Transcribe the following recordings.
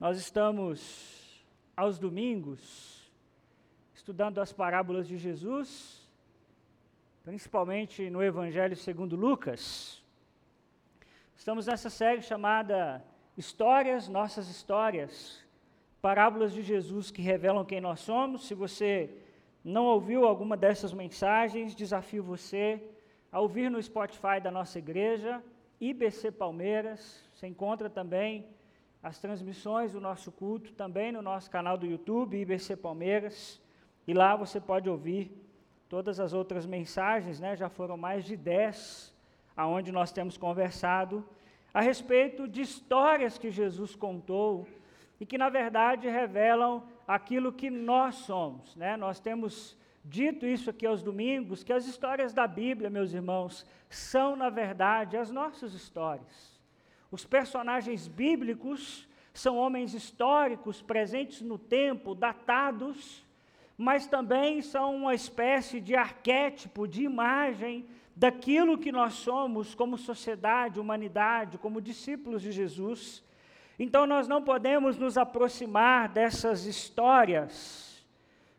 Nós estamos aos domingos estudando as parábolas de Jesus, principalmente no Evangelho segundo Lucas. Estamos nessa série chamada Histórias, Nossas Histórias, parábolas de Jesus que revelam quem nós somos. Se você não ouviu alguma dessas mensagens, desafio você a ouvir no Spotify da nossa igreja, IBC Palmeiras. Você encontra também as transmissões do nosso culto também no nosso canal do YouTube, IBC Palmeiras, e lá você pode ouvir todas as outras mensagens, né? Já foram mais de 10 aonde nós temos conversado a respeito de histórias que Jesus contou e que na verdade revelam aquilo que nós somos, né? Nós temos dito isso aqui aos domingos que as histórias da Bíblia, meus irmãos, são na verdade as nossas histórias. Os personagens bíblicos são homens históricos presentes no tempo, datados, mas também são uma espécie de arquétipo, de imagem daquilo que nós somos como sociedade, humanidade, como discípulos de Jesus. Então nós não podemos nos aproximar dessas histórias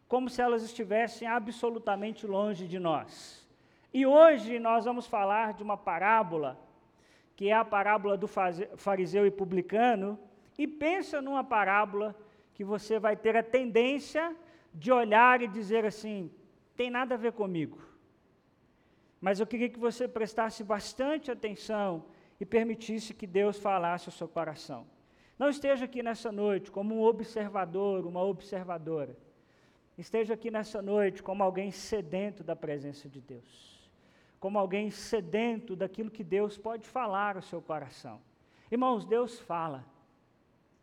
como se elas estivessem absolutamente longe de nós. E hoje nós vamos falar de uma parábola que é a parábola do fariseu e publicano, e pensa numa parábola que você vai ter a tendência de olhar e dizer assim: tem nada a ver comigo. Mas eu queria que você prestasse bastante atenção e permitisse que Deus falasse ao seu coração. Não esteja aqui nessa noite como um observador, uma observadora. Esteja aqui nessa noite como alguém sedento da presença de Deus como alguém sedento daquilo que Deus pode falar ao seu coração. Irmãos, Deus fala.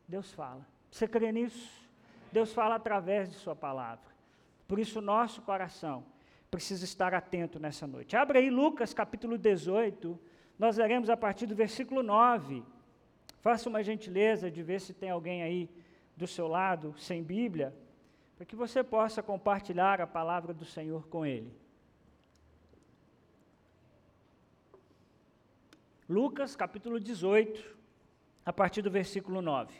Deus fala. Você crê nisso? Deus fala através de Sua palavra. Por isso, nosso coração precisa estar atento nessa noite. Abre aí Lucas capítulo 18, nós leremos a partir do versículo 9. Faça uma gentileza de ver se tem alguém aí do seu lado sem Bíblia, para que você possa compartilhar a palavra do Senhor com ele. Lucas capítulo 18, a partir do versículo 9.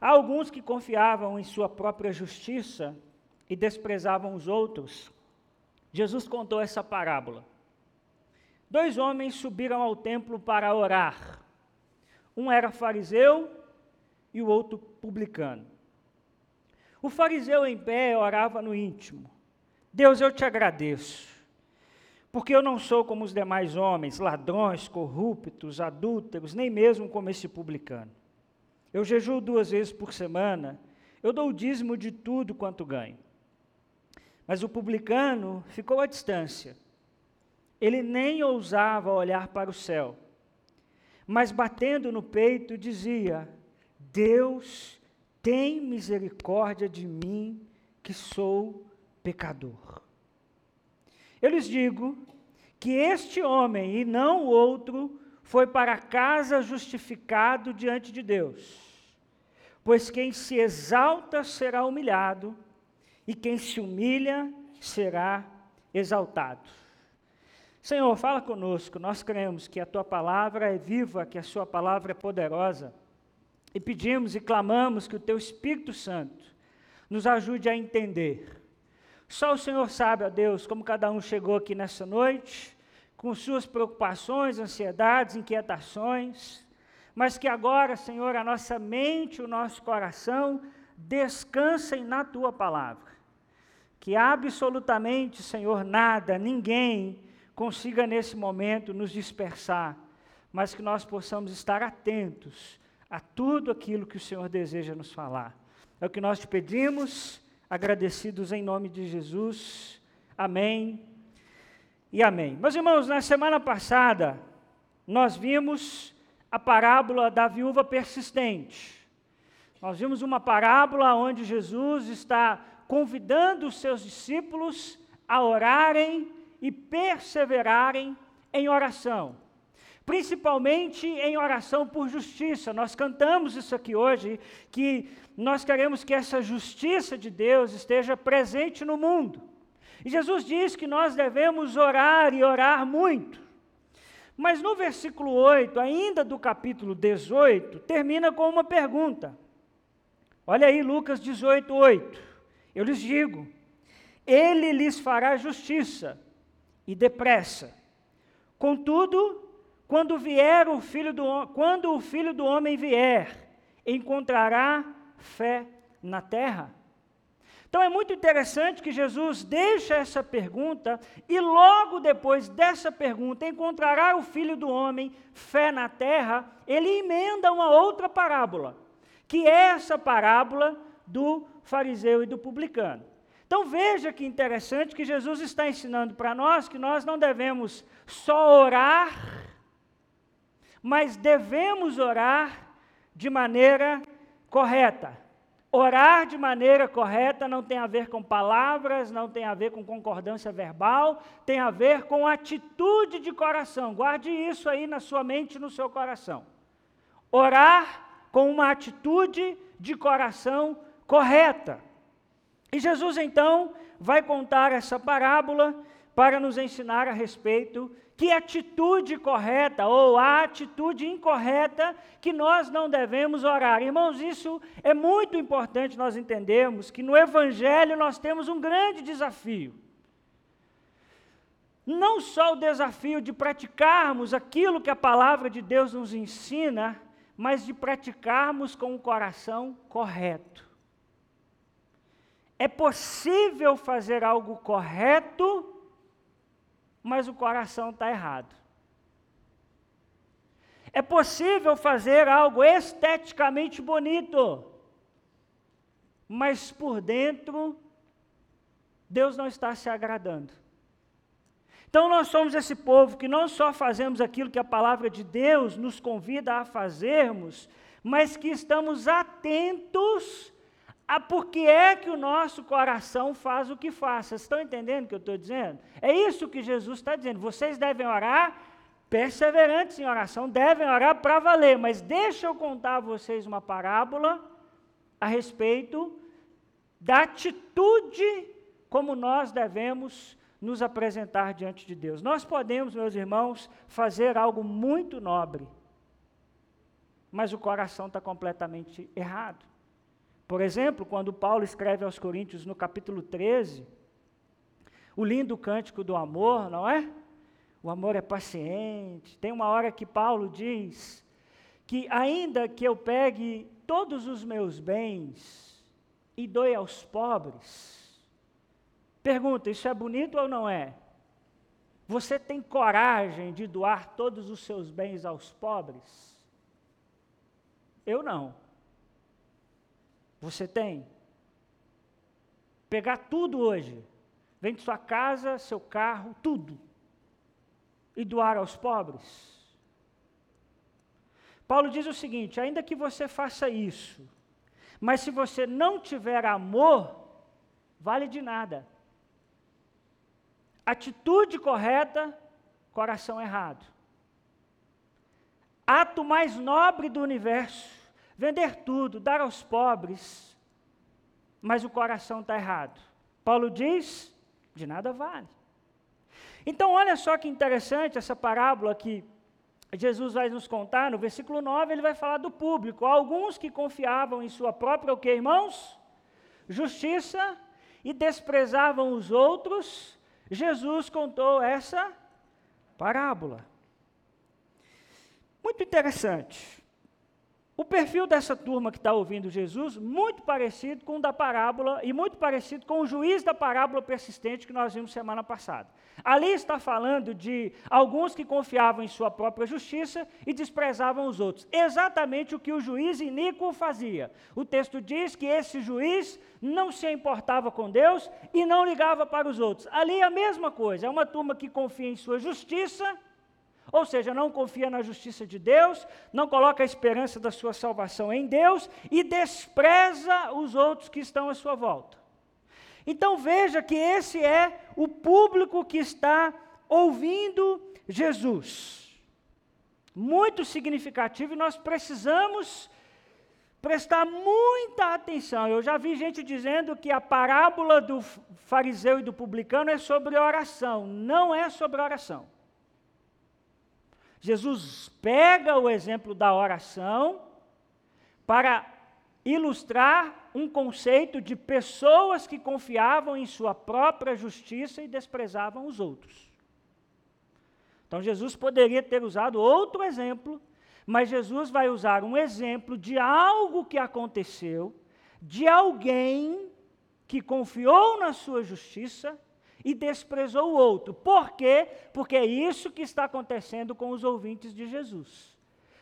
Há alguns que confiavam em sua própria justiça e desprezavam os outros. Jesus contou essa parábola. Dois homens subiram ao templo para orar. Um era fariseu e o outro publicano. O fariseu em pé orava no íntimo: Deus, eu te agradeço porque eu não sou como os demais homens, ladrões, corruptos, adúlteros, nem mesmo como esse publicano. Eu jejuo duas vezes por semana, eu dou o dízimo de tudo quanto ganho. Mas o publicano ficou à distância. Ele nem ousava olhar para o céu, mas batendo no peito dizia: Deus, tem misericórdia de mim, que sou pecador. Eu lhes digo que este homem e não o outro foi para casa justificado diante de Deus. Pois quem se exalta será humilhado, e quem se humilha será exaltado. Senhor, fala conosco. Nós cremos que a tua palavra é viva, que a sua palavra é poderosa. E pedimos e clamamos que o teu Espírito Santo nos ajude a entender só o Senhor sabe, ó Deus, como cada um chegou aqui nessa noite, com suas preocupações, ansiedades, inquietações, mas que agora, Senhor, a nossa mente, o nosso coração descansem na tua palavra. Que absolutamente, Senhor, nada, ninguém consiga nesse momento nos dispersar, mas que nós possamos estar atentos a tudo aquilo que o Senhor deseja nos falar. É o que nós te pedimos agradecidos em nome de Jesus. Amém e amém. Meus irmãos, na semana passada, nós vimos a parábola da viúva persistente. Nós vimos uma parábola onde Jesus está convidando os seus discípulos a orarem e perseverarem em oração principalmente em oração por justiça. Nós cantamos isso aqui hoje, que nós queremos que essa justiça de Deus esteja presente no mundo. E Jesus diz que nós devemos orar e orar muito. Mas no versículo 8, ainda do capítulo 18, termina com uma pergunta. Olha aí, Lucas 18, 8. Eu lhes digo: Ele lhes fará justiça e depressa. Contudo, quando vier o filho do quando o filho do homem vier, encontrará fé na terra? Então é muito interessante que Jesus deixa essa pergunta e logo depois dessa pergunta, encontrará o filho do homem fé na terra, ele emenda uma outra parábola, que é essa parábola do fariseu e do publicano. Então veja que interessante que Jesus está ensinando para nós que nós não devemos só orar, mas devemos orar de maneira correta. Orar de maneira correta não tem a ver com palavras, não tem a ver com concordância verbal, tem a ver com atitude de coração. Guarde isso aí na sua mente no seu coração. Orar com uma atitude de coração correta. E Jesus então vai contar essa parábola para nos ensinar a respeito que atitude correta ou a atitude incorreta que nós não devemos orar. Irmãos, isso é muito importante nós entendermos que no Evangelho nós temos um grande desafio. Não só o desafio de praticarmos aquilo que a palavra de Deus nos ensina, mas de praticarmos com o coração correto. É possível fazer algo correto mas o coração está errado. É possível fazer algo esteticamente bonito, mas por dentro, Deus não está se agradando. Então nós somos esse povo que não só fazemos aquilo que a palavra de Deus nos convida a fazermos, mas que estamos atentos a por que é que o nosso coração faz o que faz. Vocês estão entendendo o que eu estou dizendo? É isso que Jesus está dizendo. Vocês devem orar perseverantes em oração, devem orar para valer. Mas deixa eu contar a vocês uma parábola a respeito da atitude como nós devemos nos apresentar diante de Deus. Nós podemos, meus irmãos, fazer algo muito nobre, mas o coração está completamente errado. Por exemplo, quando Paulo escreve aos Coríntios no capítulo 13, o lindo cântico do amor, não é? O amor é paciente. Tem uma hora que Paulo diz que, ainda que eu pegue todos os meus bens e doe aos pobres, pergunta: isso é bonito ou não é? Você tem coragem de doar todos os seus bens aos pobres? Eu não. Você tem? Pegar tudo hoje, vende sua casa, seu carro, tudo, e doar aos pobres. Paulo diz o seguinte: ainda que você faça isso, mas se você não tiver amor, vale de nada. Atitude correta, coração errado. Ato mais nobre do universo vender tudo, dar aos pobres, mas o coração está errado. Paulo diz: de nada vale. Então, olha só que interessante essa parábola que Jesus vai nos contar, no versículo 9, ele vai falar do público. Alguns que confiavam em sua própria, o que, irmãos? Justiça e desprezavam os outros. Jesus contou essa parábola. Muito interessante. O perfil dessa turma que está ouvindo Jesus, muito parecido com o da parábola e muito parecido com o juiz da parábola persistente que nós vimos semana passada. Ali está falando de alguns que confiavam em sua própria justiça e desprezavam os outros. Exatamente o que o juiz iníquo fazia. O texto diz que esse juiz não se importava com Deus e não ligava para os outros. Ali é a mesma coisa, é uma turma que confia em sua justiça ou seja, não confia na justiça de Deus, não coloca a esperança da sua salvação em Deus e despreza os outros que estão à sua volta. Então veja que esse é o público que está ouvindo Jesus. Muito significativo e nós precisamos prestar muita atenção. Eu já vi gente dizendo que a parábola do fariseu e do publicano é sobre oração. Não é sobre oração. Jesus pega o exemplo da oração para ilustrar um conceito de pessoas que confiavam em sua própria justiça e desprezavam os outros. Então Jesus poderia ter usado outro exemplo, mas Jesus vai usar um exemplo de algo que aconteceu, de alguém que confiou na sua justiça e desprezou o outro. Por quê? Porque é isso que está acontecendo com os ouvintes de Jesus.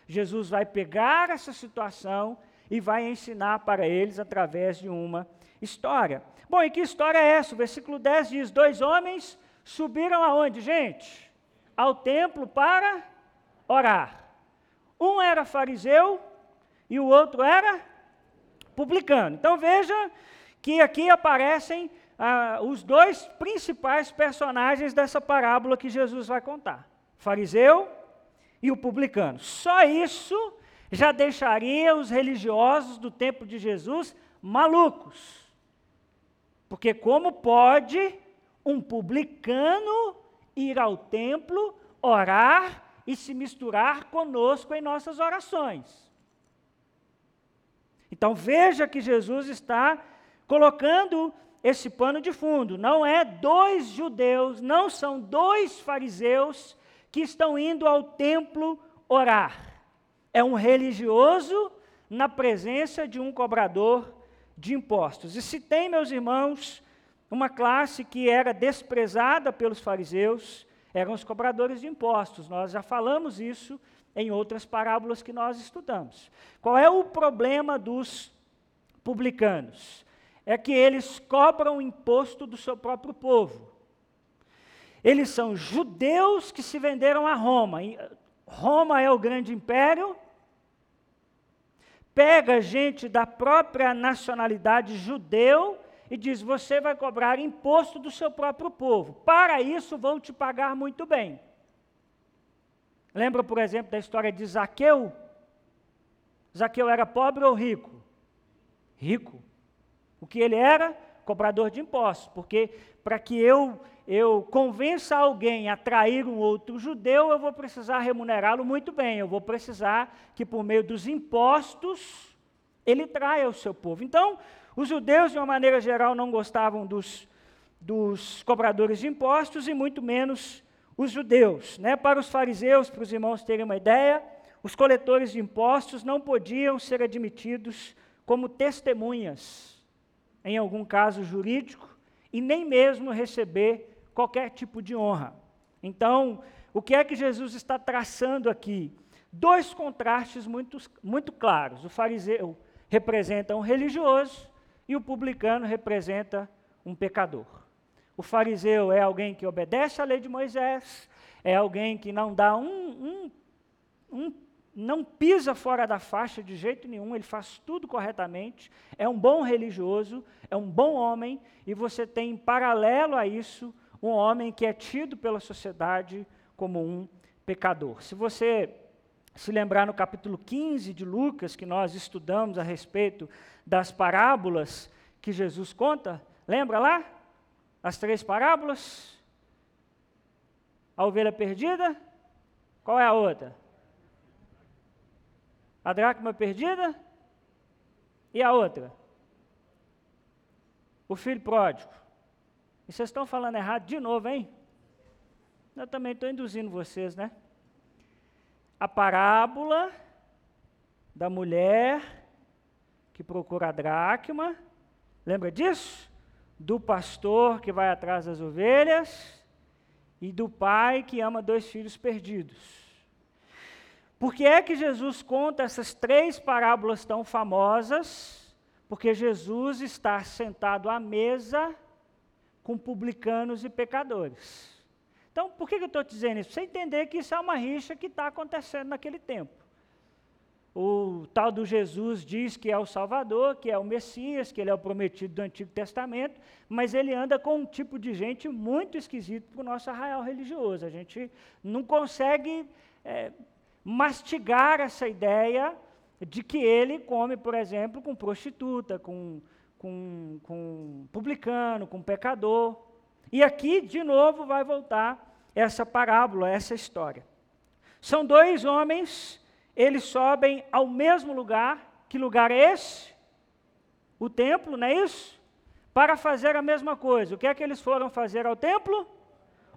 Jesus vai pegar essa situação e vai ensinar para eles através de uma história. Bom, e que história é essa? O versículo 10 diz: Dois homens subiram aonde, gente? Ao templo para orar. Um era fariseu e o outro era publicano. Então veja que aqui aparecem ah, os dois principais personagens dessa parábola que Jesus vai contar: fariseu e o publicano. Só isso já deixaria os religiosos do tempo de Jesus malucos. Porque como pode um publicano ir ao templo, orar e se misturar conosco em nossas orações? Então veja que Jesus está colocando esse pano de fundo. Não é dois judeus, não são dois fariseus que estão indo ao templo orar. É um religioso na presença de um cobrador de impostos. E se tem, meus irmãos, uma classe que era desprezada pelos fariseus, eram os cobradores de impostos. Nós já falamos isso em outras parábolas que nós estudamos. Qual é o problema dos publicanos? É que eles cobram o imposto do seu próprio povo. Eles são judeus que se venderam a Roma. Roma é o grande império. Pega gente da própria nacionalidade judeu e diz: Você vai cobrar imposto do seu próprio povo. Para isso, vou te pagar muito bem. Lembra, por exemplo, da história de Zaqueu? Zaqueu era pobre ou rico? Rico. O que ele era? Cobrador de impostos, porque para que eu, eu convença alguém a trair um outro judeu, eu vou precisar remunerá-lo muito bem, eu vou precisar que por meio dos impostos ele traia o seu povo. Então, os judeus, de uma maneira geral, não gostavam dos, dos cobradores de impostos e muito menos os judeus. Né? Para os fariseus, para os irmãos terem uma ideia, os coletores de impostos não podiam ser admitidos como testemunhas em algum caso jurídico, e nem mesmo receber qualquer tipo de honra. Então, o que é que Jesus está traçando aqui? Dois contrastes muito, muito claros. O fariseu representa um religioso e o publicano representa um pecador. O fariseu é alguém que obedece à lei de Moisés, é alguém que não dá um, um, um não pisa fora da faixa de jeito nenhum, ele faz tudo corretamente, é um bom religioso, é um bom homem, e você tem em paralelo a isso um homem que é tido pela sociedade como um pecador. Se você se lembrar no capítulo 15 de Lucas, que nós estudamos a respeito das parábolas que Jesus conta, lembra lá? As três parábolas? A ovelha perdida? Qual é a outra? A dracma perdida e a outra. O filho pródigo. E vocês estão falando errado de novo, hein? Eu também estou induzindo vocês, né? A parábola da mulher que procura a dracma. Lembra disso? Do pastor que vai atrás das ovelhas e do pai que ama dois filhos perdidos. Por que é que Jesus conta essas três parábolas tão famosas? Porque Jesus está sentado à mesa com publicanos e pecadores. Então, por que eu estou dizendo isso? Você entender que isso é uma rixa que está acontecendo naquele tempo. O tal do Jesus diz que é o Salvador, que é o Messias, que ele é o prometido do Antigo Testamento, mas ele anda com um tipo de gente muito esquisito para o nosso arraial religioso. A gente não consegue é, mastigar essa ideia de que ele come, por exemplo, com prostituta, com, com, com publicano, com pecador. E aqui, de novo, vai voltar essa parábola, essa história. São dois homens, eles sobem ao mesmo lugar. Que lugar é esse? O templo, não é isso? Para fazer a mesma coisa. O que é que eles foram fazer ao templo?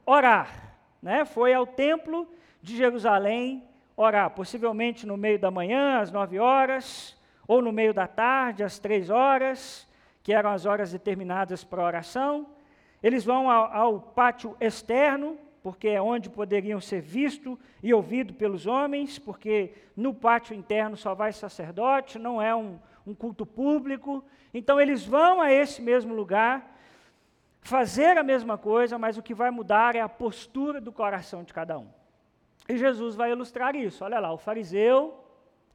Orar. Né? Foi ao templo de Jerusalém orar, possivelmente no meio da manhã, às nove horas, ou no meio da tarde, às três horas, que eram as horas determinadas para oração. Eles vão ao, ao pátio externo, porque é onde poderiam ser vistos e ouvidos pelos homens, porque no pátio interno só vai sacerdote, não é um, um culto público. Então eles vão a esse mesmo lugar, fazer a mesma coisa, mas o que vai mudar é a postura do coração de cada um. E Jesus vai ilustrar isso. Olha lá, o fariseu,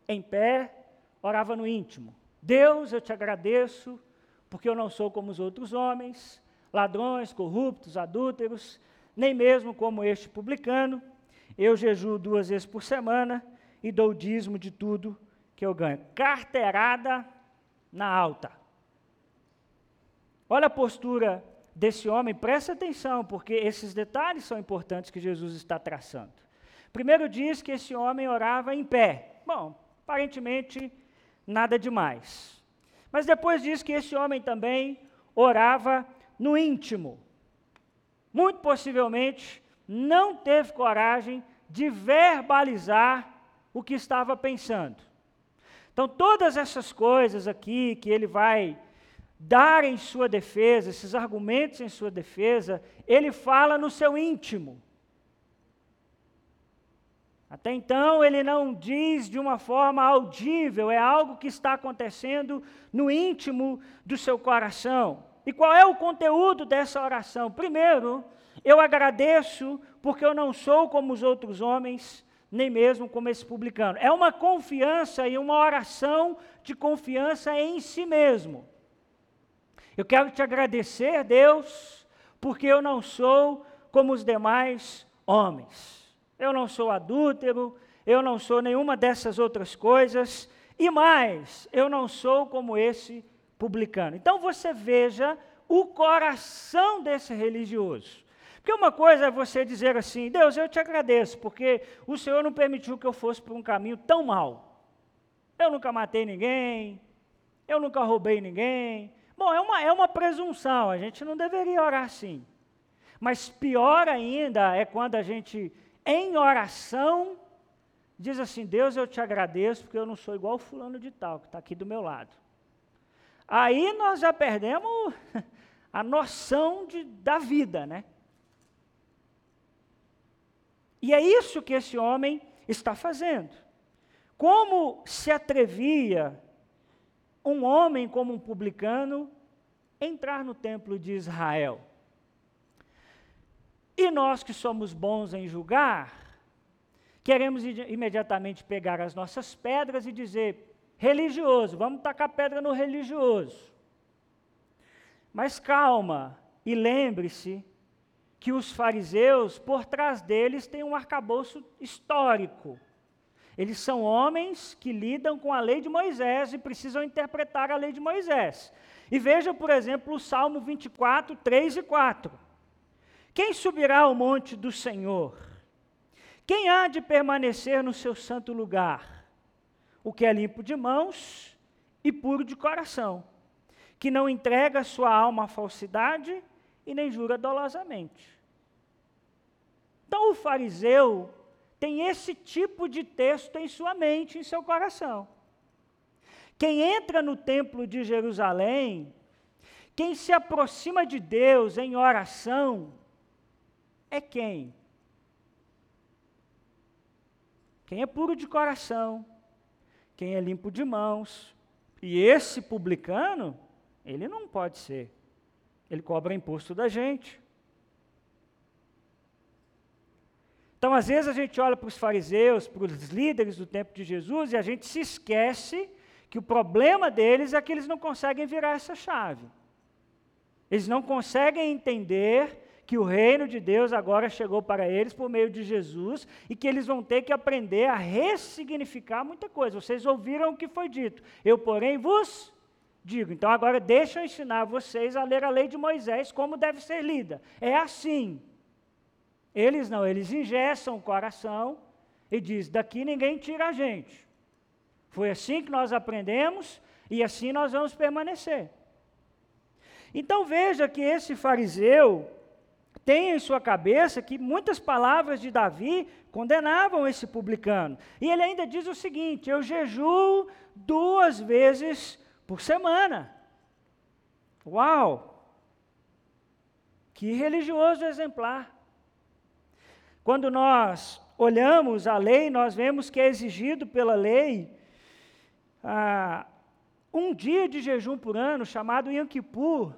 em pé, orava no íntimo: Deus, eu te agradeço, porque eu não sou como os outros homens, ladrões, corruptos, adúlteros, nem mesmo como este publicano. Eu jejuo duas vezes por semana e dou o dízimo de tudo que eu ganho. Carteirada na alta. Olha a postura desse homem, presta atenção, porque esses detalhes são importantes que Jesus está traçando. Primeiro diz que esse homem orava em pé. Bom, aparentemente nada demais. Mas depois diz que esse homem também orava no íntimo. Muito possivelmente não teve coragem de verbalizar o que estava pensando. Então, todas essas coisas aqui que ele vai dar em sua defesa, esses argumentos em sua defesa, ele fala no seu íntimo. Até então ele não diz de uma forma audível, é algo que está acontecendo no íntimo do seu coração. E qual é o conteúdo dessa oração? Primeiro, eu agradeço porque eu não sou como os outros homens, nem mesmo como esse publicano. É uma confiança e uma oração de confiança em si mesmo. Eu quero te agradecer, Deus, porque eu não sou como os demais homens eu não sou adúltero, eu não sou nenhuma dessas outras coisas, e mais, eu não sou como esse publicano. Então você veja o coração desse religioso. Porque uma coisa é você dizer assim: Deus, eu te agradeço, porque o Senhor não permitiu que eu fosse por um caminho tão mal. Eu nunca matei ninguém, eu nunca roubei ninguém. Bom, é uma, é uma presunção, a gente não deveria orar assim. Mas pior ainda é quando a gente em oração, diz assim: Deus, eu te agradeço, porque eu não sou igual o fulano de tal, que está aqui do meu lado. Aí nós já perdemos a noção de, da vida, né? E é isso que esse homem está fazendo. Como se atrevia um homem como um publicano entrar no templo de Israel? E nós que somos bons em julgar, queremos imediatamente pegar as nossas pedras e dizer: religioso, vamos tacar pedra no religioso. Mas calma, e lembre-se que os fariseus, por trás deles, têm um arcabouço histórico. Eles são homens que lidam com a lei de Moisés e precisam interpretar a lei de Moisés. E veja, por exemplo, o Salmo 24, 3 e 4. Quem subirá ao monte do Senhor? Quem há de permanecer no seu santo lugar? O que é limpo de mãos e puro de coração, que não entrega sua alma à falsidade e nem jura dolosamente. Então o fariseu tem esse tipo de texto em sua mente, em seu coração. Quem entra no templo de Jerusalém, quem se aproxima de Deus em oração, é quem? Quem é puro de coração, quem é limpo de mãos. E esse publicano, ele não pode ser. Ele cobra imposto da gente. Então, às vezes, a gente olha para os fariseus, para os líderes do tempo de Jesus, e a gente se esquece que o problema deles é que eles não conseguem virar essa chave. Eles não conseguem entender que o reino de Deus agora chegou para eles por meio de Jesus e que eles vão ter que aprender a ressignificar muita coisa. Vocês ouviram o que foi dito. Eu, porém, vos digo. Então agora deixa eu ensinar vocês a ler a lei de Moisés como deve ser lida. É assim. Eles não, eles ingessam o coração, e diz: daqui ninguém tira a gente. Foi assim que nós aprendemos e assim nós vamos permanecer. Então veja que esse fariseu tem em sua cabeça que muitas palavras de Davi condenavam esse publicano. E ele ainda diz o seguinte: eu jejuo duas vezes por semana. Uau! Que religioso exemplar. Quando nós olhamos a lei, nós vemos que é exigido pela lei ah, um dia de jejum por ano, chamado Yom Kippur,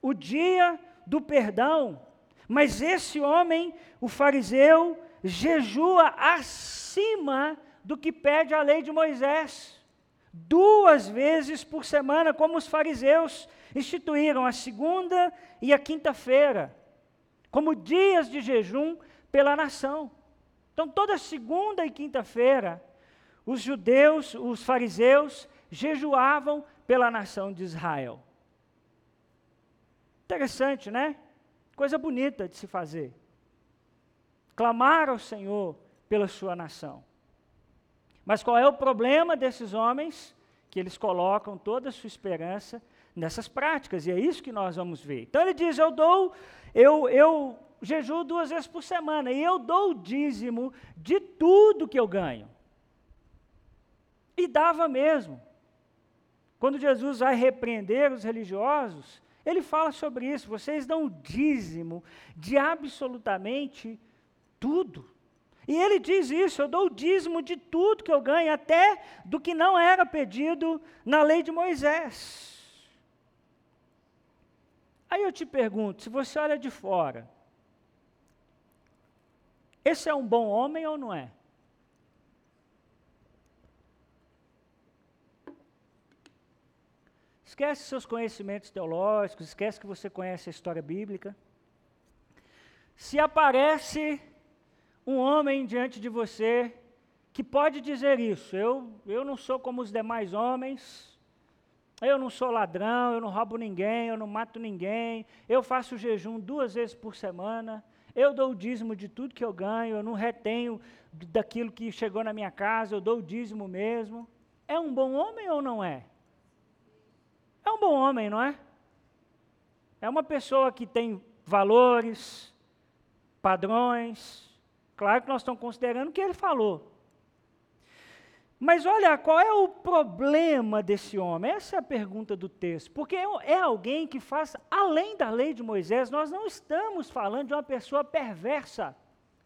o dia do perdão. Mas esse homem, o fariseu, jejua acima do que pede a lei de Moisés. Duas vezes por semana, como os fariseus instituíram a segunda e a quinta-feira, como dias de jejum pela nação. Então, toda segunda e quinta-feira, os judeus, os fariseus, jejuavam pela nação de Israel. Interessante, né? Coisa bonita de se fazer. Clamar ao Senhor pela sua nação. Mas qual é o problema desses homens? Que eles colocam toda a sua esperança nessas práticas, e é isso que nós vamos ver. Então ele diz: Eu dou, eu, eu jejuo duas vezes por semana, e eu dou o dízimo de tudo que eu ganho. E dava mesmo. Quando Jesus vai repreender os religiosos, ele fala sobre isso. Vocês dão o dízimo de absolutamente tudo. E ele diz isso: eu dou o dízimo de tudo que eu ganho, até do que não era pedido na lei de Moisés. Aí eu te pergunto: se você olha de fora, esse é um bom homem ou não é? Esquece seus conhecimentos teológicos, esquece que você conhece a história bíblica. Se aparece um homem diante de você que pode dizer isso, eu, eu não sou como os demais homens, eu não sou ladrão, eu não roubo ninguém, eu não mato ninguém, eu faço jejum duas vezes por semana, eu dou o dízimo de tudo que eu ganho, eu não retenho daquilo que chegou na minha casa, eu dou o dízimo mesmo. É um bom homem ou não é? É um bom homem, não é? É uma pessoa que tem valores, padrões. Claro que nós estamos considerando o que ele falou. Mas olha, qual é o problema desse homem? Essa é a pergunta do texto. Porque é alguém que faz além da lei de Moisés. Nós não estamos falando de uma pessoa perversa.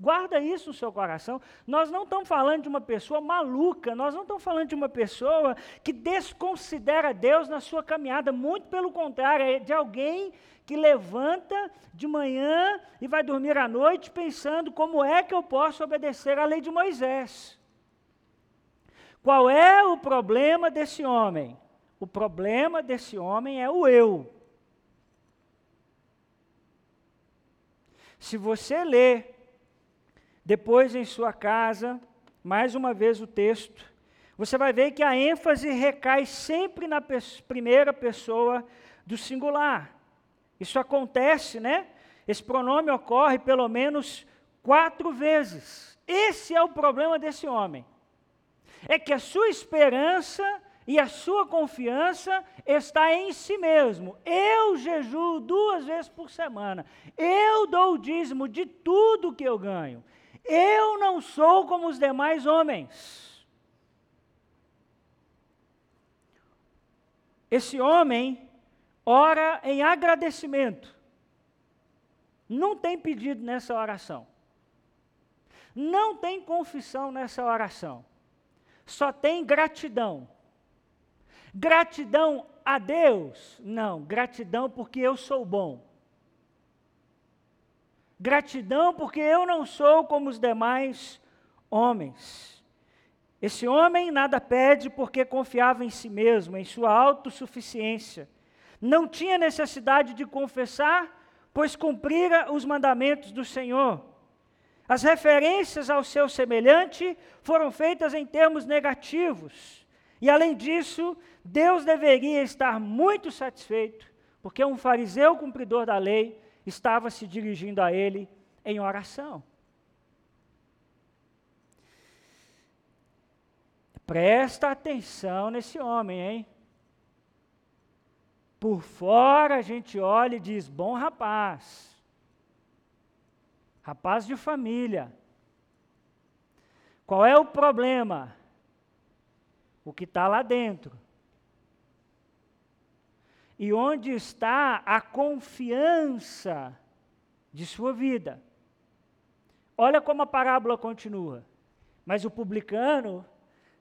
Guarda isso no seu coração. Nós não estamos falando de uma pessoa maluca, nós não estamos falando de uma pessoa que desconsidera Deus na sua caminhada, muito pelo contrário, é de alguém que levanta de manhã e vai dormir à noite pensando como é que eu posso obedecer à lei de Moisés. Qual é o problema desse homem? O problema desse homem é o eu. Se você ler depois, em sua casa, mais uma vez o texto, você vai ver que a ênfase recai sempre na pe primeira pessoa do singular. Isso acontece, né? Esse pronome ocorre pelo menos quatro vezes. Esse é o problema desse homem. É que a sua esperança e a sua confiança está em si mesmo. Eu jejuo duas vezes por semana. Eu dou o dízimo de tudo que eu ganho. Eu não sou como os demais homens. Esse homem ora em agradecimento. Não tem pedido nessa oração. Não tem confissão nessa oração. Só tem gratidão. Gratidão a Deus? Não, gratidão porque eu sou bom. Gratidão porque eu não sou como os demais homens. Esse homem nada pede porque confiava em si mesmo, em sua autossuficiência. Não tinha necessidade de confessar, pois cumprira os mandamentos do Senhor. As referências ao seu semelhante foram feitas em termos negativos. E além disso, Deus deveria estar muito satisfeito, porque um fariseu cumpridor da lei estava se dirigindo a ele em oração. Presta atenção nesse homem, hein? Por fora a gente olha e diz: bom rapaz, rapaz de família. Qual é o problema? O que está lá dentro. E onde está a confiança de sua vida? Olha como a parábola continua. Mas o publicano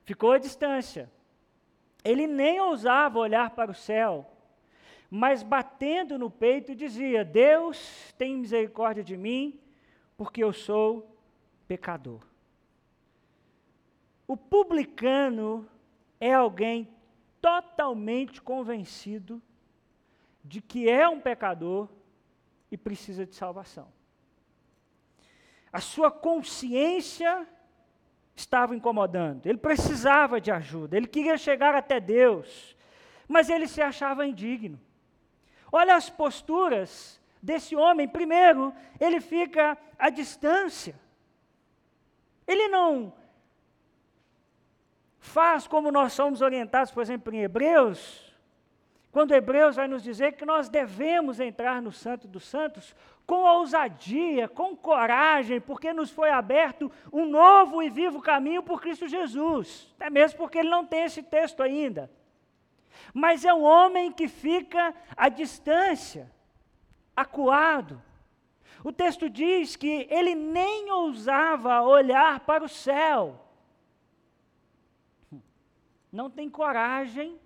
ficou à distância. Ele nem ousava olhar para o céu, mas batendo no peito dizia: Deus tem misericórdia de mim, porque eu sou pecador. O publicano é alguém totalmente convencido de que é um pecador e precisa de salvação. A sua consciência estava incomodando, ele precisava de ajuda, ele queria chegar até Deus, mas ele se achava indigno. Olha as posturas desse homem. Primeiro, ele fica à distância. Ele não faz como nós somos orientados, por exemplo, em Hebreus, quando Hebreus vai nos dizer que nós devemos entrar no Santo dos Santos com ousadia, com coragem, porque nos foi aberto um novo e vivo caminho por Cristo Jesus. Até mesmo porque ele não tem esse texto ainda. Mas é um homem que fica à distância, acuado. O texto diz que ele nem ousava olhar para o céu. Não tem coragem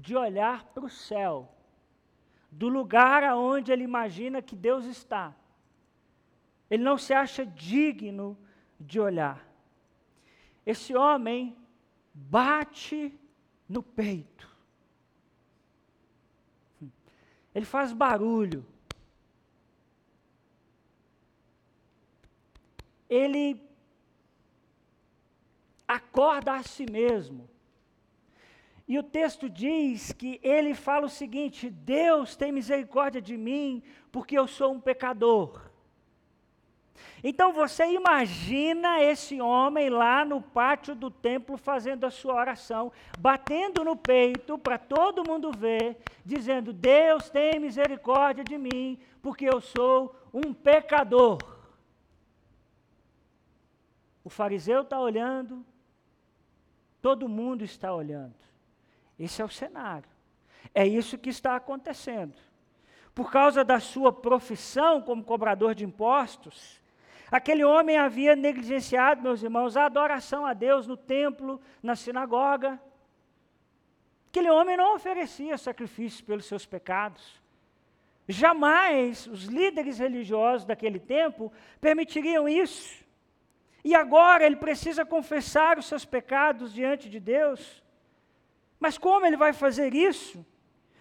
de olhar para o céu, do lugar aonde ele imagina que Deus está. Ele não se acha digno de olhar. Esse homem bate no peito. Ele faz barulho. Ele acorda a si mesmo. E o texto diz que ele fala o seguinte: Deus tem misericórdia de mim, porque eu sou um pecador. Então você imagina esse homem lá no pátio do templo fazendo a sua oração, batendo no peito para todo mundo ver, dizendo: Deus tem misericórdia de mim, porque eu sou um pecador. O fariseu está olhando, todo mundo está olhando. Esse é o cenário. É isso que está acontecendo. Por causa da sua profissão como cobrador de impostos, aquele homem havia negligenciado, meus irmãos, a adoração a Deus no templo, na sinagoga. Aquele homem não oferecia sacrifícios pelos seus pecados. Jamais os líderes religiosos daquele tempo permitiriam isso. E agora ele precisa confessar os seus pecados diante de Deus. Mas como ele vai fazer isso?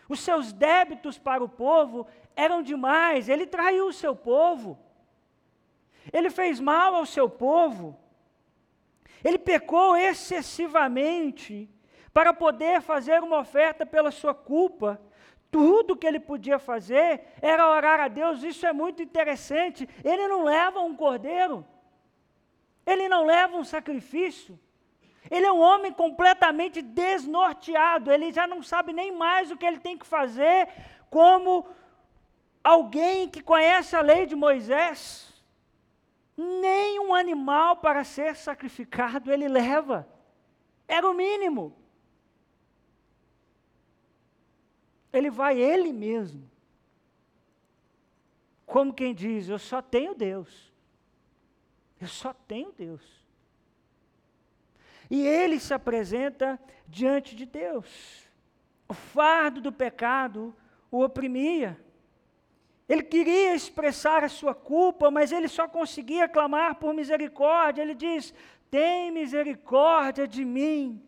Os seus débitos para o povo eram demais, ele traiu o seu povo, ele fez mal ao seu povo, ele pecou excessivamente para poder fazer uma oferta pela sua culpa. Tudo que ele podia fazer era orar a Deus, isso é muito interessante. Ele não leva um cordeiro, ele não leva um sacrifício, ele é um homem completamente desnorteado, ele já não sabe nem mais o que ele tem que fazer, como alguém que conhece a lei de Moisés. Nem um animal para ser sacrificado ele leva, era o mínimo. Ele vai ele mesmo, como quem diz: Eu só tenho Deus, eu só tenho Deus. E ele se apresenta diante de Deus. O fardo do pecado o oprimia. Ele queria expressar a sua culpa, mas ele só conseguia clamar por misericórdia. Ele diz: Tem misericórdia de mim,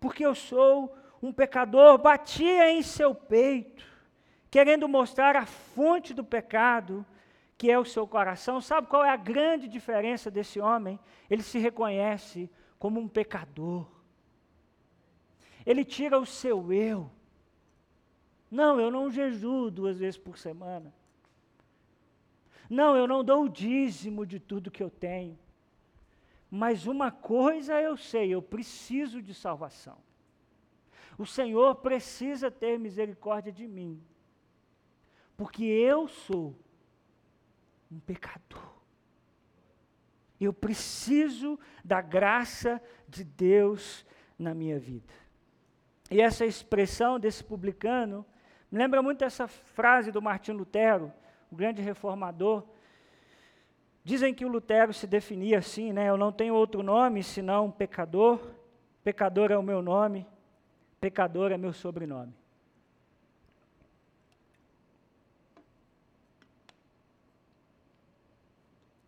porque eu sou um pecador. Batia em seu peito, querendo mostrar a fonte do pecado, que é o seu coração. Sabe qual é a grande diferença desse homem? Ele se reconhece como um pecador. Ele tira o seu eu. Não, eu não jejuo duas vezes por semana. Não, eu não dou o dízimo de tudo que eu tenho. Mas uma coisa eu sei, eu preciso de salvação. O Senhor precisa ter misericórdia de mim, porque eu sou um pecador. Eu preciso da graça de Deus na minha vida. E essa expressão desse publicano me lembra muito essa frase do Martinho Lutero, o grande reformador. Dizem que o Lutero se definia assim, né? Eu não tenho outro nome senão pecador. Pecador é o meu nome, pecador é meu sobrenome.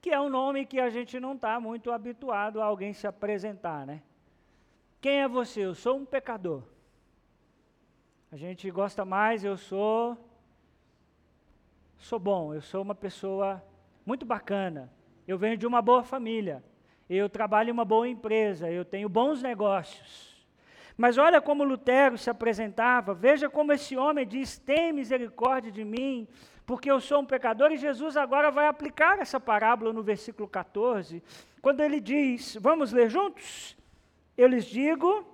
Que é um nome que a gente não está muito habituado a alguém se apresentar, né? Quem é você? Eu sou um pecador. A gente gosta mais, eu sou. Sou bom, eu sou uma pessoa muito bacana. Eu venho de uma boa família. Eu trabalho em uma boa empresa. Eu tenho bons negócios. Mas olha como Lutero se apresentava. Veja como esse homem diz: Tem misericórdia de mim, porque eu sou um pecador, e Jesus agora vai aplicar essa parábola no versículo 14, quando ele diz: Vamos ler juntos? Eu lhes digo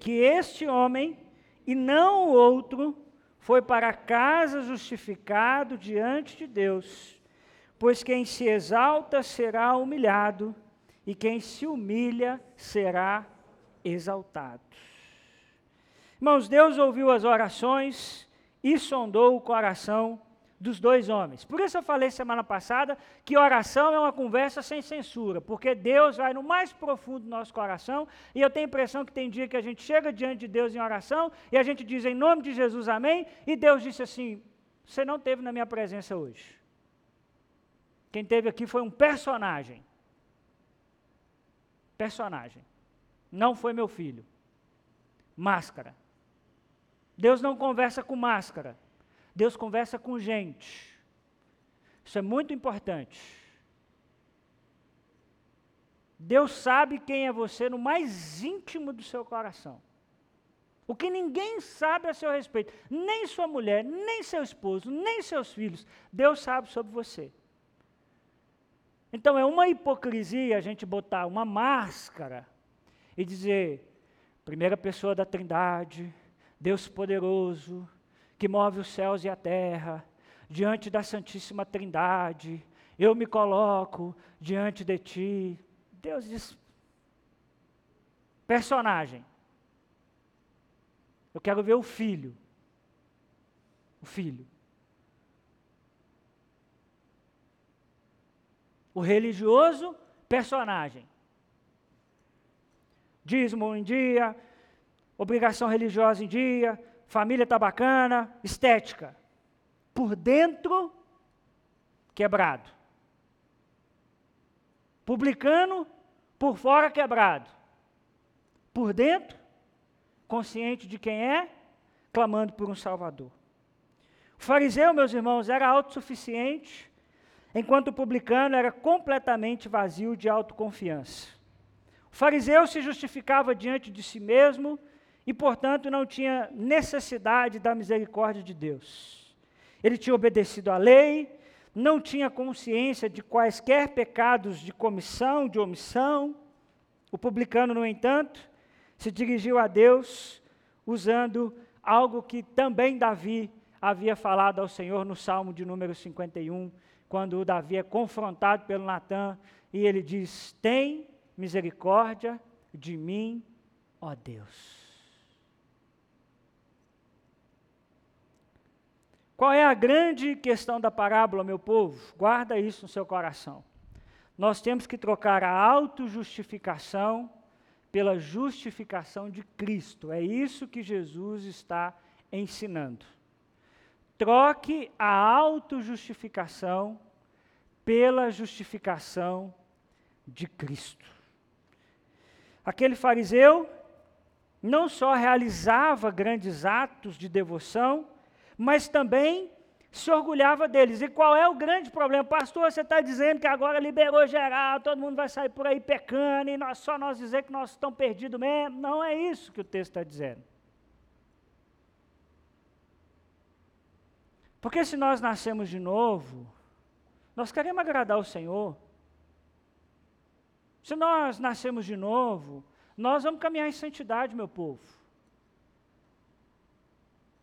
que este homem, e não o outro, foi para casa justificado diante de Deus, pois quem se exalta será humilhado, e quem se humilha será exaltado. Irmãos, Deus ouviu as orações e sondou o coração dos dois homens. Por isso eu falei semana passada que oração é uma conversa sem censura, porque Deus vai no mais profundo do nosso coração, e eu tenho a impressão que tem dia que a gente chega diante de Deus em oração e a gente diz em nome de Jesus amém, e Deus disse assim: Você não teve na minha presença hoje. Quem teve aqui foi um personagem. Personagem. Não foi meu filho. Máscara. Deus não conversa com máscara. Deus conversa com gente. Isso é muito importante. Deus sabe quem é você no mais íntimo do seu coração. O que ninguém sabe a seu respeito, nem sua mulher, nem seu esposo, nem seus filhos, Deus sabe sobre você. Então é uma hipocrisia a gente botar uma máscara e dizer, primeira pessoa da Trindade, Deus poderoso, que move os céus e a terra, diante da Santíssima Trindade, eu me coloco diante de ti. Deus diz, personagem. Eu quero ver o filho. O filho. O religioso, personagem. Dízimo em dia, obrigação religiosa em dia, família está bacana, estética. Por dentro, quebrado. Publicano, por fora, quebrado. Por dentro, consciente de quem é, clamando por um Salvador. O fariseu, meus irmãos, era autossuficiente, enquanto o publicano era completamente vazio de autoconfiança. O fariseu se justificava diante de si mesmo e, portanto, não tinha necessidade da misericórdia de Deus. Ele tinha obedecido à lei, não tinha consciência de quaisquer pecados de comissão, de omissão. O publicano, no entanto, se dirigiu a Deus usando algo que também Davi havia falado ao Senhor no Salmo de número 51, quando Davi é confrontado pelo Natã e ele diz: Tem misericórdia de mim, ó Deus. Qual é a grande questão da parábola, meu povo? Guarda isso no seu coração. Nós temos que trocar a autojustificação pela justificação de Cristo. É isso que Jesus está ensinando. Troque a autojustificação pela justificação de Cristo. Aquele fariseu não só realizava grandes atos de devoção, mas também se orgulhava deles. E qual é o grande problema? Pastor, você está dizendo que agora liberou geral, todo mundo vai sair por aí pecando, e nós, só nós dizer que nós estamos perdidos mesmo. Não é isso que o texto está dizendo. Porque se nós nascemos de novo, nós queremos agradar o Senhor. Se nós nascemos de novo, nós vamos caminhar em santidade, meu povo.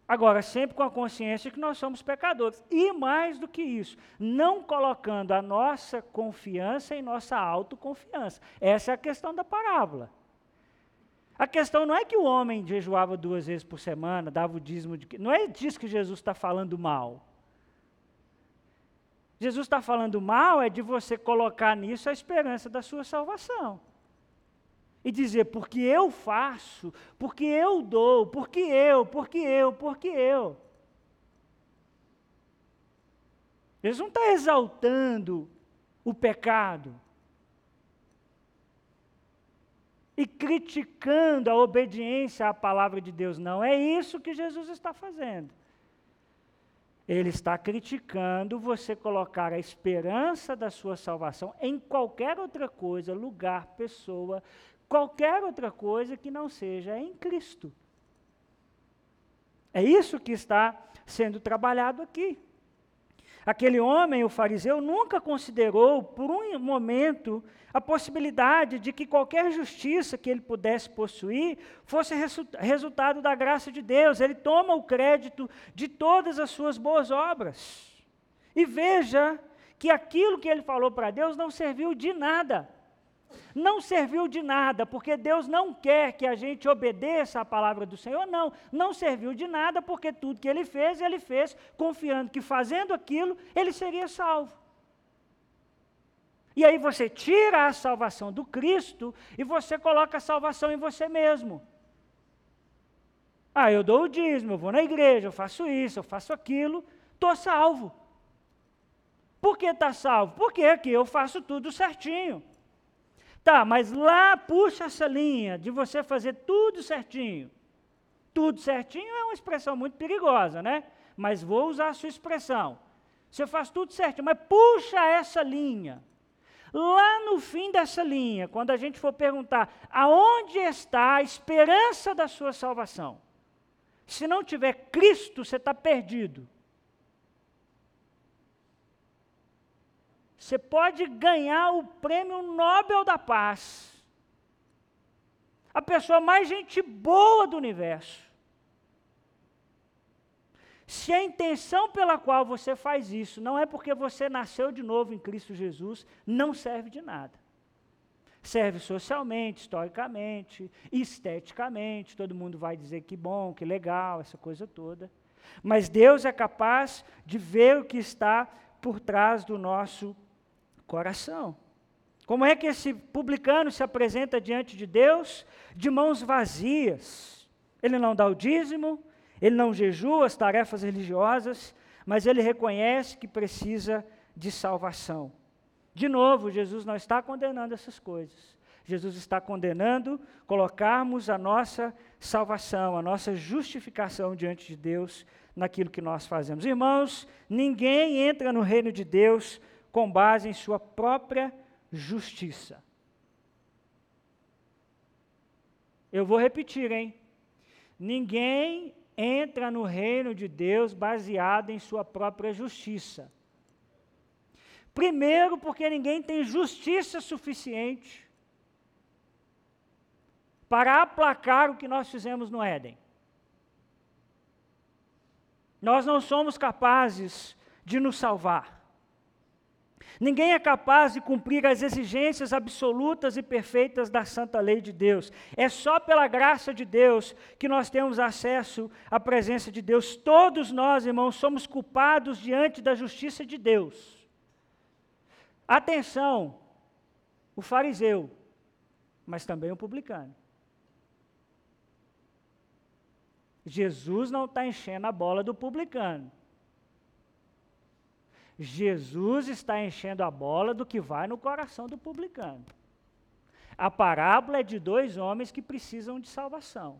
Agora, sempre com a consciência que nós somos pecadores. E mais do que isso, não colocando a nossa confiança em nossa autoconfiança. Essa é a questão da parábola. A questão não é que o homem jejuava duas vezes por semana, dava o dízimo de. Não é disso que Jesus está falando mal. Jesus está falando mal é de você colocar nisso a esperança da sua salvação. E dizer, porque eu faço, porque eu dou, porque eu, porque eu, porque eu. Jesus não está exaltando o pecado e criticando a obediência à palavra de Deus. Não é isso que Jesus está fazendo. Ele está criticando você colocar a esperança da sua salvação em qualquer outra coisa, lugar, pessoa, qualquer outra coisa que não seja em Cristo. É isso que está sendo trabalhado aqui. Aquele homem, o fariseu, nunca considerou por um momento a possibilidade de que qualquer justiça que ele pudesse possuir fosse resu resultado da graça de Deus. Ele toma o crédito de todas as suas boas obras. E veja que aquilo que ele falou para Deus não serviu de nada. Não serviu de nada, porque Deus não quer que a gente obedeça à palavra do Senhor, não. Não serviu de nada, porque tudo que ele fez, ele fez confiando que fazendo aquilo, ele seria salvo. E aí você tira a salvação do Cristo e você coloca a salvação em você mesmo. Ah, eu dou o dízimo, eu vou na igreja, eu faço isso, eu faço aquilo, estou salvo. Por que está salvo? Porque aqui eu faço tudo certinho. Tá, mas lá puxa essa linha de você fazer tudo certinho. Tudo certinho é uma expressão muito perigosa, né? Mas vou usar a sua expressão. Você faz tudo certinho, mas puxa essa linha. Lá no fim dessa linha, quando a gente for perguntar aonde está a esperança da sua salvação, se não tiver Cristo, você está perdido. Você pode ganhar o prêmio Nobel da Paz. A pessoa mais gente boa do universo. Se a intenção pela qual você faz isso não é porque você nasceu de novo em Cristo Jesus, não serve de nada. Serve socialmente, historicamente, esteticamente, todo mundo vai dizer que bom, que legal, essa coisa toda. Mas Deus é capaz de ver o que está por trás do nosso coração. Como é que esse publicano se apresenta diante de Deus de mãos vazias? Ele não dá o dízimo, ele não jejua as tarefas religiosas, mas ele reconhece que precisa de salvação. De novo, Jesus não está condenando essas coisas. Jesus está condenando colocarmos a nossa salvação, a nossa justificação diante de Deus naquilo que nós fazemos. Irmãos, ninguém entra no reino de Deus com base em sua própria justiça. Eu vou repetir, hein? Ninguém entra no reino de Deus baseado em sua própria justiça. Primeiro, porque ninguém tem justiça suficiente para aplacar o que nós fizemos no Éden. Nós não somos capazes de nos salvar. Ninguém é capaz de cumprir as exigências absolutas e perfeitas da santa lei de Deus. É só pela graça de Deus que nós temos acesso à presença de Deus. Todos nós, irmãos, somos culpados diante da justiça de Deus. Atenção, o fariseu, mas também o publicano. Jesus não está enchendo a bola do publicano. Jesus está enchendo a bola do que vai no coração do publicano. A parábola é de dois homens que precisam de salvação.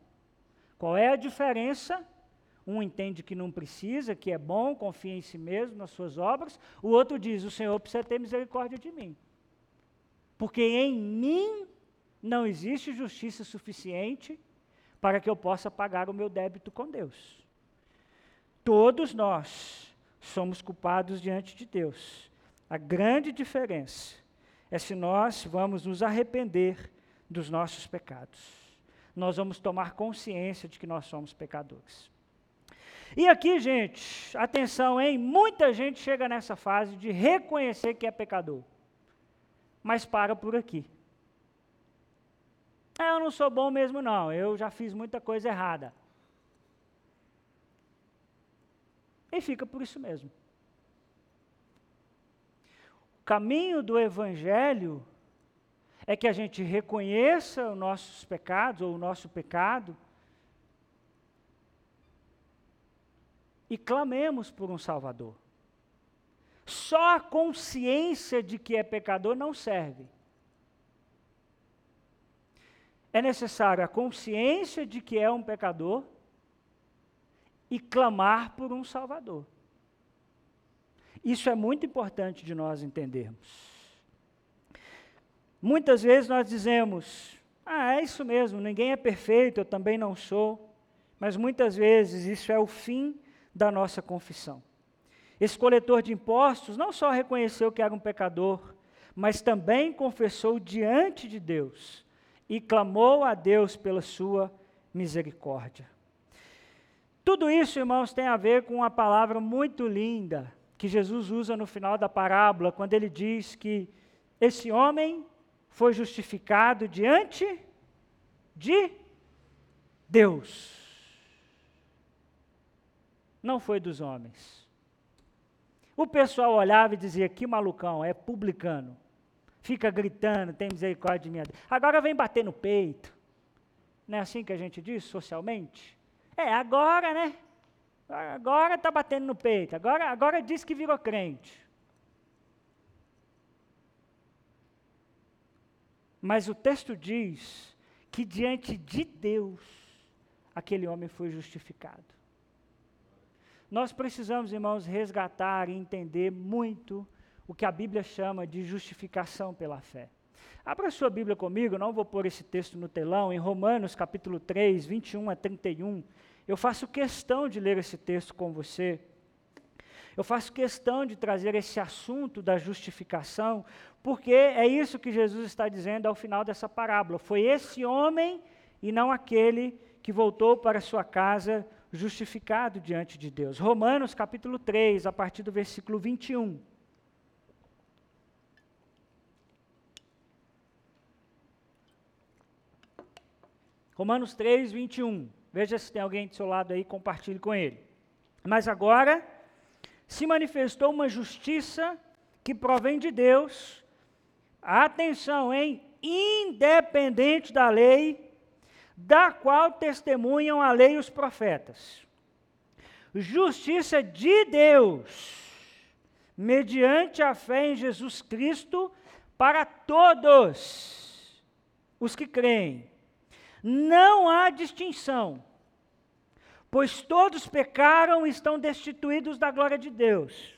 Qual é a diferença? Um entende que não precisa, que é bom, confia em si mesmo, nas suas obras. O outro diz: O Senhor precisa ter misericórdia de mim. Porque em mim não existe justiça suficiente para que eu possa pagar o meu débito com Deus. Todos nós somos culpados diante de Deus. A grande diferença é se nós vamos nos arrepender dos nossos pecados. Nós vamos tomar consciência de que nós somos pecadores. E aqui, gente, atenção, hein? Muita gente chega nessa fase de reconhecer que é pecador, mas para por aqui. É, eu não sou bom mesmo, não. Eu já fiz muita coisa errada. E fica por isso mesmo. O caminho do Evangelho é que a gente reconheça os nossos pecados, ou o nosso pecado, e clamemos por um Salvador. Só a consciência de que é pecador não serve. É necessário a consciência de que é um pecador e clamar por um Salvador. Isso é muito importante de nós entendermos. Muitas vezes nós dizemos: ah, é isso mesmo, ninguém é perfeito, eu também não sou. Mas muitas vezes isso é o fim da nossa confissão. Esse coletor de impostos não só reconheceu que era um pecador, mas também confessou diante de Deus e clamou a Deus pela sua misericórdia. Tudo isso, irmãos, tem a ver com uma palavra muito linda que Jesus usa no final da parábola, quando ele diz que esse homem foi justificado diante de Deus. Não foi dos homens. O pessoal olhava e dizia: que malucão, é publicano fica gritando, tem misericórdia de mim. Agora vem bater no peito. Não é assim que a gente diz socialmente? É, agora, né? Agora está batendo no peito. Agora, agora diz que virou crente. Mas o texto diz que diante de Deus, aquele homem foi justificado. Nós precisamos, irmãos, resgatar e entender muito o que a Bíblia chama de justificação pela fé. Abra sua Bíblia comigo, não vou pôr esse texto no telão, em Romanos capítulo 3, 21 a 31. Eu faço questão de ler esse texto com você. Eu faço questão de trazer esse assunto da justificação, porque é isso que Jesus está dizendo ao final dessa parábola. Foi esse homem e não aquele que voltou para sua casa justificado diante de Deus. Romanos capítulo 3, a partir do versículo 21. Romanos 3, 21. Veja se tem alguém do seu lado aí, compartilhe com ele. Mas agora se manifestou uma justiça que provém de Deus. Atenção, hein? Independente da lei, da qual testemunham a lei e os profetas. Justiça de Deus, mediante a fé em Jesus Cristo, para todos os que creem não há distinção, pois todos pecaram e estão destituídos da glória de Deus,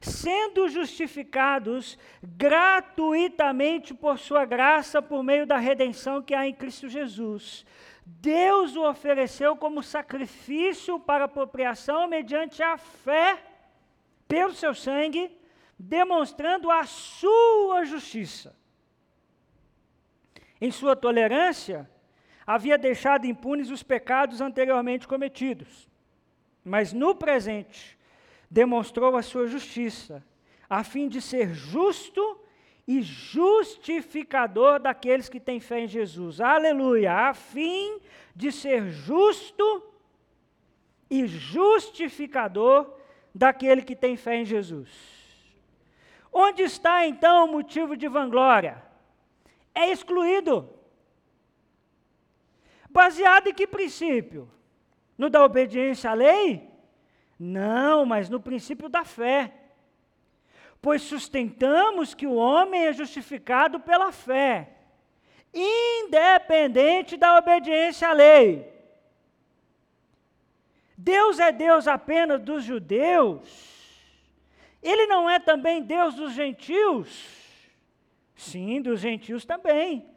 sendo justificados gratuitamente por Sua graça, por meio da redenção que há em Cristo Jesus. Deus o ofereceu como sacrifício para apropriação mediante a fé pelo seu sangue, demonstrando a sua justiça em sua tolerância, havia deixado impunes os pecados anteriormente cometidos. Mas no presente, demonstrou a sua justiça, a fim de ser justo e justificador daqueles que têm fé em Jesus. Aleluia! A fim de ser justo e justificador daquele que tem fé em Jesus. Onde está então o motivo de vanglória? É excluído. Baseado em que princípio? No da obediência à lei? Não, mas no princípio da fé. Pois sustentamos que o homem é justificado pela fé, independente da obediência à lei. Deus é Deus apenas dos judeus? Ele não é também Deus dos gentios? Sim, dos gentios também.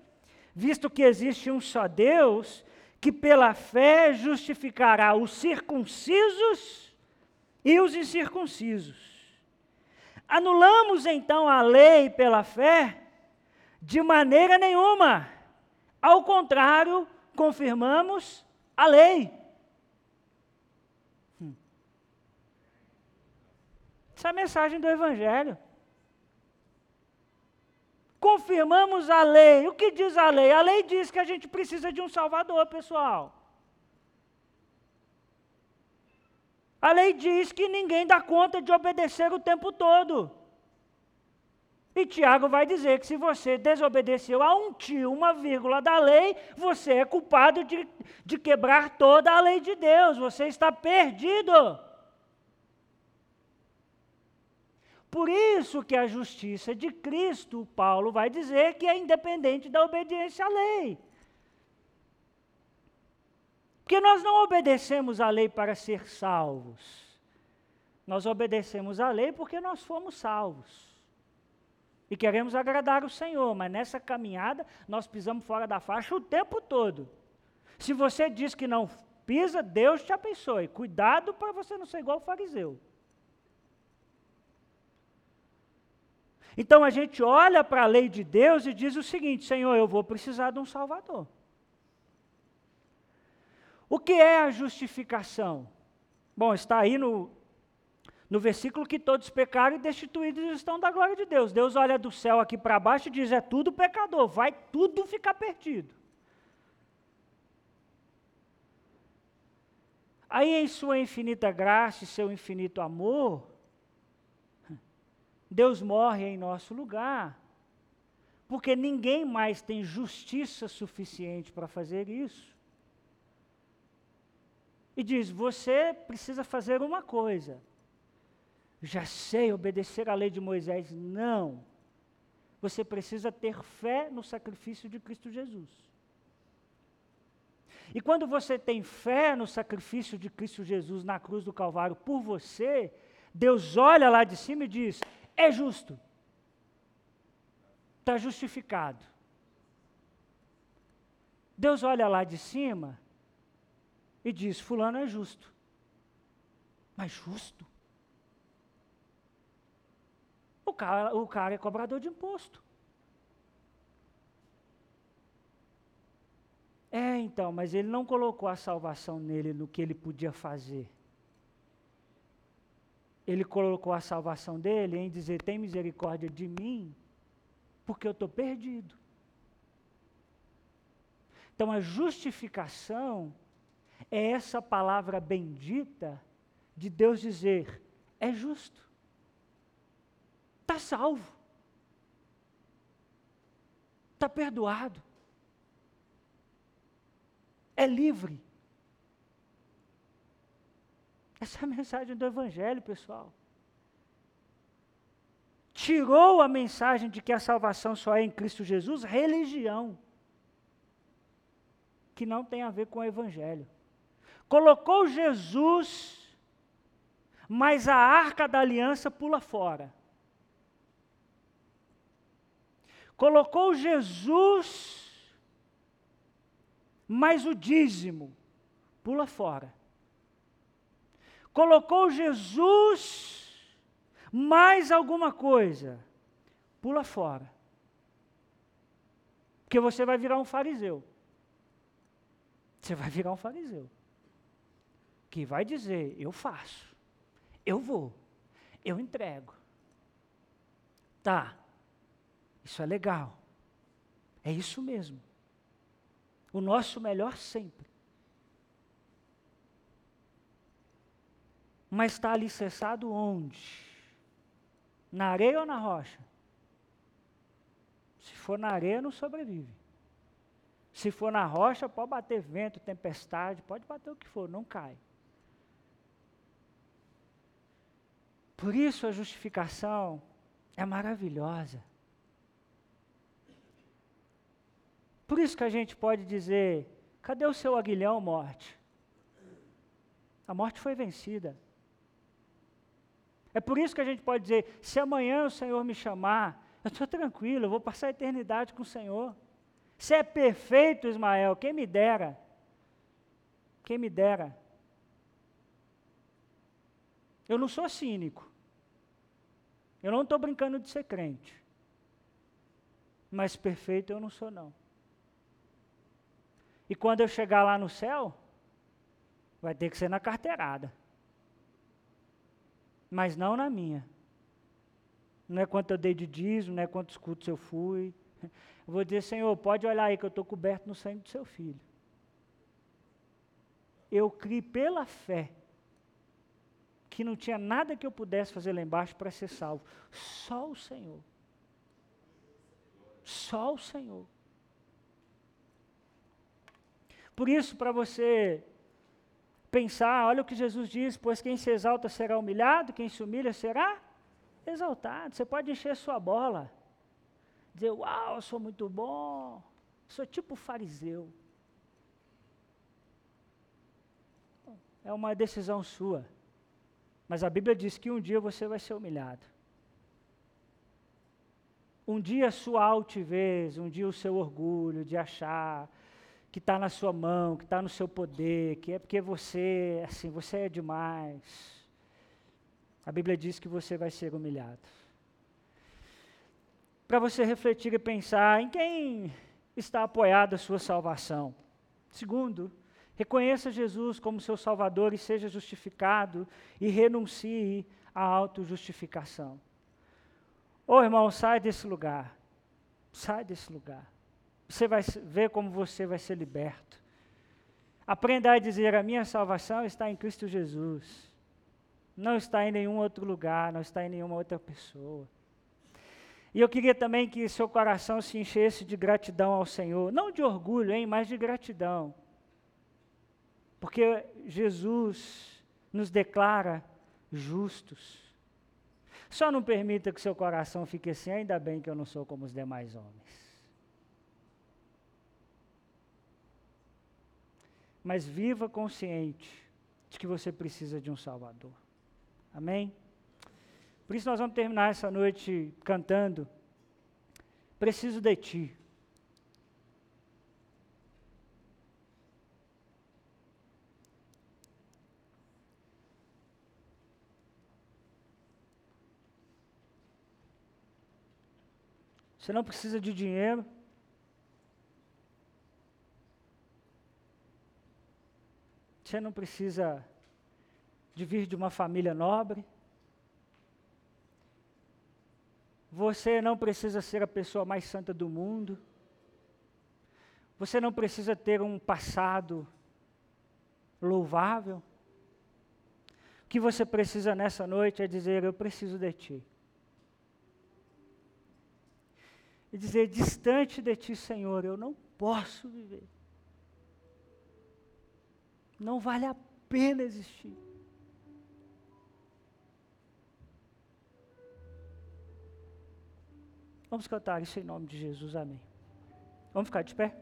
Visto que existe um só Deus, que pela fé justificará os circuncisos e os incircuncisos. Anulamos então a lei pela fé? De maneira nenhuma. Ao contrário, confirmamos a lei. Hum. Essa é a mensagem do Evangelho. Confirmamos a lei. O que diz a lei? A lei diz que a gente precisa de um Salvador, pessoal. A lei diz que ninguém dá conta de obedecer o tempo todo. E Tiago vai dizer que se você desobedeceu a um tio, uma vírgula da lei, você é culpado de, de quebrar toda a lei de Deus, você está perdido. Por isso que a justiça de Cristo, Paulo vai dizer que é independente da obediência à lei. Porque nós não obedecemos à lei para ser salvos. Nós obedecemos à lei porque nós fomos salvos e queremos agradar o Senhor, mas nessa caminhada nós pisamos fora da faixa o tempo todo. Se você diz que não pisa, Deus te abençoe. Cuidado para você não ser igual o fariseu. Então a gente olha para a lei de Deus e diz o seguinte: Senhor, eu vou precisar de um Salvador. O que é a justificação? Bom, está aí no no versículo que todos pecaram e destituídos estão da glória de Deus. Deus olha do céu aqui para baixo e diz: é tudo pecador, vai tudo ficar perdido. Aí, em Sua infinita graça e seu infinito amor, Deus morre em nosso lugar, porque ninguém mais tem justiça suficiente para fazer isso. E diz: você precisa fazer uma coisa já sei obedecer à lei de Moisés. Não. Você precisa ter fé no sacrifício de Cristo Jesus. E quando você tem fé no sacrifício de Cristo Jesus na cruz do Calvário por você, Deus olha lá de cima e diz: é justo. Está justificado. Deus olha lá de cima e diz: Fulano é justo. Mas justo? O cara, o cara é cobrador de imposto. É, então, mas ele não colocou a salvação nele no que ele podia fazer. Ele colocou a salvação dele em dizer: tem misericórdia de mim, porque eu estou perdido. Então, a justificação é essa palavra bendita de Deus dizer: é justo está salvo, está perdoado, é livre. Essa é a mensagem do Evangelho, pessoal. Tirou a mensagem de que a salvação só é em Cristo Jesus, religião, que não tem a ver com o Evangelho. Colocou Jesus, mas a arca da aliança pula fora. colocou Jesus, mas o dízimo pula fora. Colocou Jesus, mais alguma coisa, pula fora. Porque você vai virar um fariseu. Você vai virar um fariseu. Que vai dizer: eu faço, eu vou, eu entrego. Tá, isso é legal. É isso mesmo. O nosso melhor sempre. Mas está alicerçado onde? Na areia ou na rocha? Se for na areia, não sobrevive. Se for na rocha, pode bater vento, tempestade, pode bater o que for, não cai. Por isso a justificação é maravilhosa. Por isso que a gente pode dizer: cadê o seu aguilhão, morte? A morte foi vencida. É por isso que a gente pode dizer: se amanhã o Senhor me chamar, eu estou tranquilo, eu vou passar a eternidade com o Senhor. Se é perfeito, Ismael, quem me dera. Quem me dera. Eu não sou cínico. Eu não estou brincando de ser crente. Mas perfeito eu não sou, não. E quando eu chegar lá no céu, vai ter que ser na carteirada. Mas não na minha. Não é quanto eu dei de dízimo, não é quantos cultos eu fui. Eu vou dizer, Senhor, pode olhar aí que eu estou coberto no sangue do seu filho. Eu criei pela fé que não tinha nada que eu pudesse fazer lá embaixo para ser salvo. Só o Senhor. Só o Senhor. Por isso, para você pensar, olha o que Jesus diz: pois quem se exalta será humilhado, quem se humilha será exaltado. Você pode encher sua bola, dizer, uau, eu sou muito bom, sou tipo fariseu. É uma decisão sua. Mas a Bíblia diz que um dia você vai ser humilhado. Um dia a sua altivez, um dia o seu orgulho de achar que está na sua mão, que está no seu poder, que é porque você, assim, você é demais. A Bíblia diz que você vai ser humilhado. Para você refletir e pensar em quem está apoiada a sua salvação. Segundo, Reconheça Jesus como seu Salvador e seja justificado e renuncie à autojustificação. Ô oh, irmão, sai desse lugar. Sai desse lugar. Você vai ver como você vai ser liberto. Aprenda a dizer: a minha salvação está em Cristo Jesus. Não está em nenhum outro lugar, não está em nenhuma outra pessoa. E eu queria também que seu coração se enchesse de gratidão ao Senhor. Não de orgulho, hein, mas de gratidão. Porque Jesus nos declara justos. Só não permita que seu coração fique assim, ainda bem que eu não sou como os demais homens. Mas viva consciente de que você precisa de um Salvador. Amém? Por isso nós vamos terminar essa noite cantando. Preciso de ti. Você não precisa de dinheiro. Você não precisa de vir de uma família nobre. Você não precisa ser a pessoa mais santa do mundo. Você não precisa ter um passado louvável. O que você precisa nessa noite é dizer: Eu preciso de Ti. e dizer: distante de ti, Senhor, eu não posso viver. Não vale a pena existir. Vamos cantar isso em nome de Jesus, amém. Vamos ficar de pé?